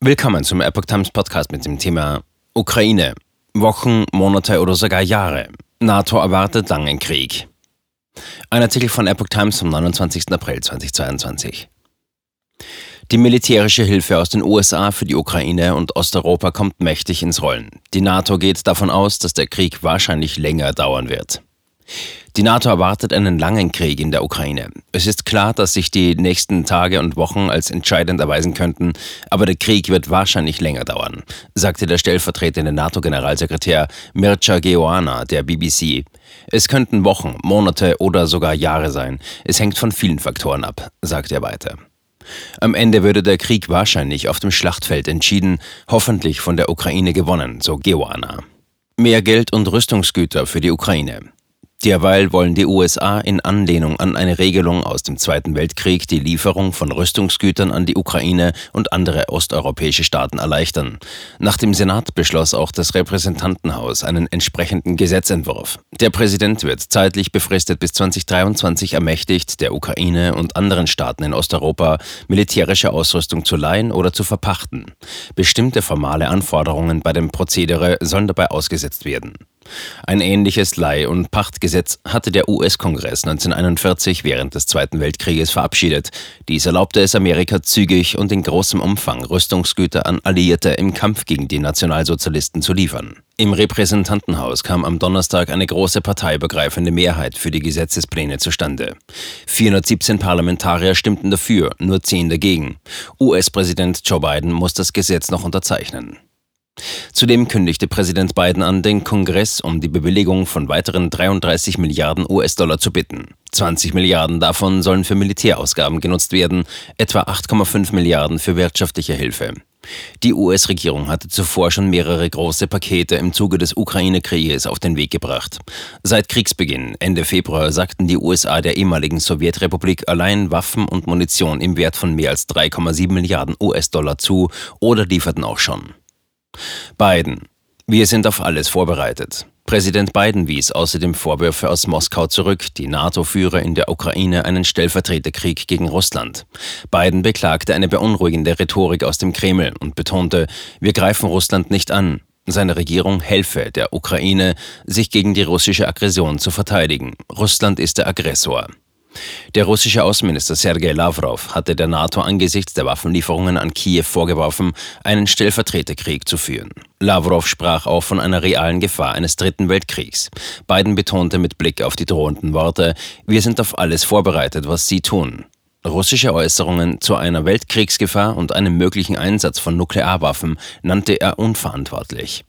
Willkommen zum Epoch Times Podcast mit dem Thema Ukraine. Wochen, Monate oder sogar Jahre. NATO erwartet langen Krieg. Ein Artikel von Epoch Times vom 29. April 2022. Die militärische Hilfe aus den USA für die Ukraine und Osteuropa kommt mächtig ins Rollen. Die NATO geht davon aus, dass der Krieg wahrscheinlich länger dauern wird. Die NATO erwartet einen langen Krieg in der Ukraine. Es ist klar, dass sich die nächsten Tage und Wochen als entscheidend erweisen könnten, aber der Krieg wird wahrscheinlich länger dauern, sagte der stellvertretende NATO-Generalsekretär Mircea Geoana der BBC. Es könnten Wochen, Monate oder sogar Jahre sein. Es hängt von vielen Faktoren ab, sagte er weiter. Am Ende würde der Krieg wahrscheinlich auf dem Schlachtfeld entschieden, hoffentlich von der Ukraine gewonnen, so Geoana. Mehr Geld und Rüstungsgüter für die Ukraine. Derweil wollen die USA in Anlehnung an eine Regelung aus dem Zweiten Weltkrieg die Lieferung von Rüstungsgütern an die Ukraine und andere osteuropäische Staaten erleichtern. Nach dem Senat beschloss auch das Repräsentantenhaus einen entsprechenden Gesetzentwurf. Der Präsident wird zeitlich befristet bis 2023 ermächtigt, der Ukraine und anderen Staaten in Osteuropa militärische Ausrüstung zu leihen oder zu verpachten. Bestimmte formale Anforderungen bei dem Prozedere sollen dabei ausgesetzt werden. Ein ähnliches Leih- und Pachtgesetz hatte der US-Kongress 1941 während des Zweiten Weltkrieges verabschiedet. Dies erlaubte es Amerika zügig und in großem Umfang Rüstungsgüter an Alliierte im Kampf gegen die Nationalsozialisten zu liefern. Im Repräsentantenhaus kam am Donnerstag eine große parteiübergreifende Mehrheit für die Gesetzespläne zustande. 417 Parlamentarier stimmten dafür, nur 10 dagegen. US-Präsident Joe Biden muss das Gesetz noch unterzeichnen. Zudem kündigte Präsident Biden an, den Kongress um die Bewilligung von weiteren 33 Milliarden US-Dollar zu bitten. 20 Milliarden davon sollen für Militärausgaben genutzt werden, etwa 8,5 Milliarden für wirtschaftliche Hilfe. Die US-Regierung hatte zuvor schon mehrere große Pakete im Zuge des Ukraine-Krieges auf den Weg gebracht. Seit Kriegsbeginn Ende Februar sagten die USA der ehemaligen Sowjetrepublik allein Waffen und Munition im Wert von mehr als 3,7 Milliarden US-Dollar zu oder lieferten auch schon. Biden. Wir sind auf alles vorbereitet. Präsident Biden wies außerdem Vorwürfe aus Moskau zurück, die NATO führe in der Ukraine einen Stellvertreterkrieg gegen Russland. Biden beklagte eine beunruhigende Rhetorik aus dem Kreml und betonte, wir greifen Russland nicht an. Seine Regierung helfe der Ukraine, sich gegen die russische Aggression zu verteidigen. Russland ist der Aggressor. Der russische Außenminister Sergei Lavrov hatte der NATO angesichts der Waffenlieferungen an Kiew vorgeworfen, einen Stellvertreterkrieg zu führen. Lavrov sprach auch von einer realen Gefahr eines dritten Weltkriegs. Biden betonte mit Blick auf die drohenden Worte, wir sind auf alles vorbereitet, was sie tun. Russische Äußerungen zu einer Weltkriegsgefahr und einem möglichen Einsatz von Nuklearwaffen nannte er unverantwortlich.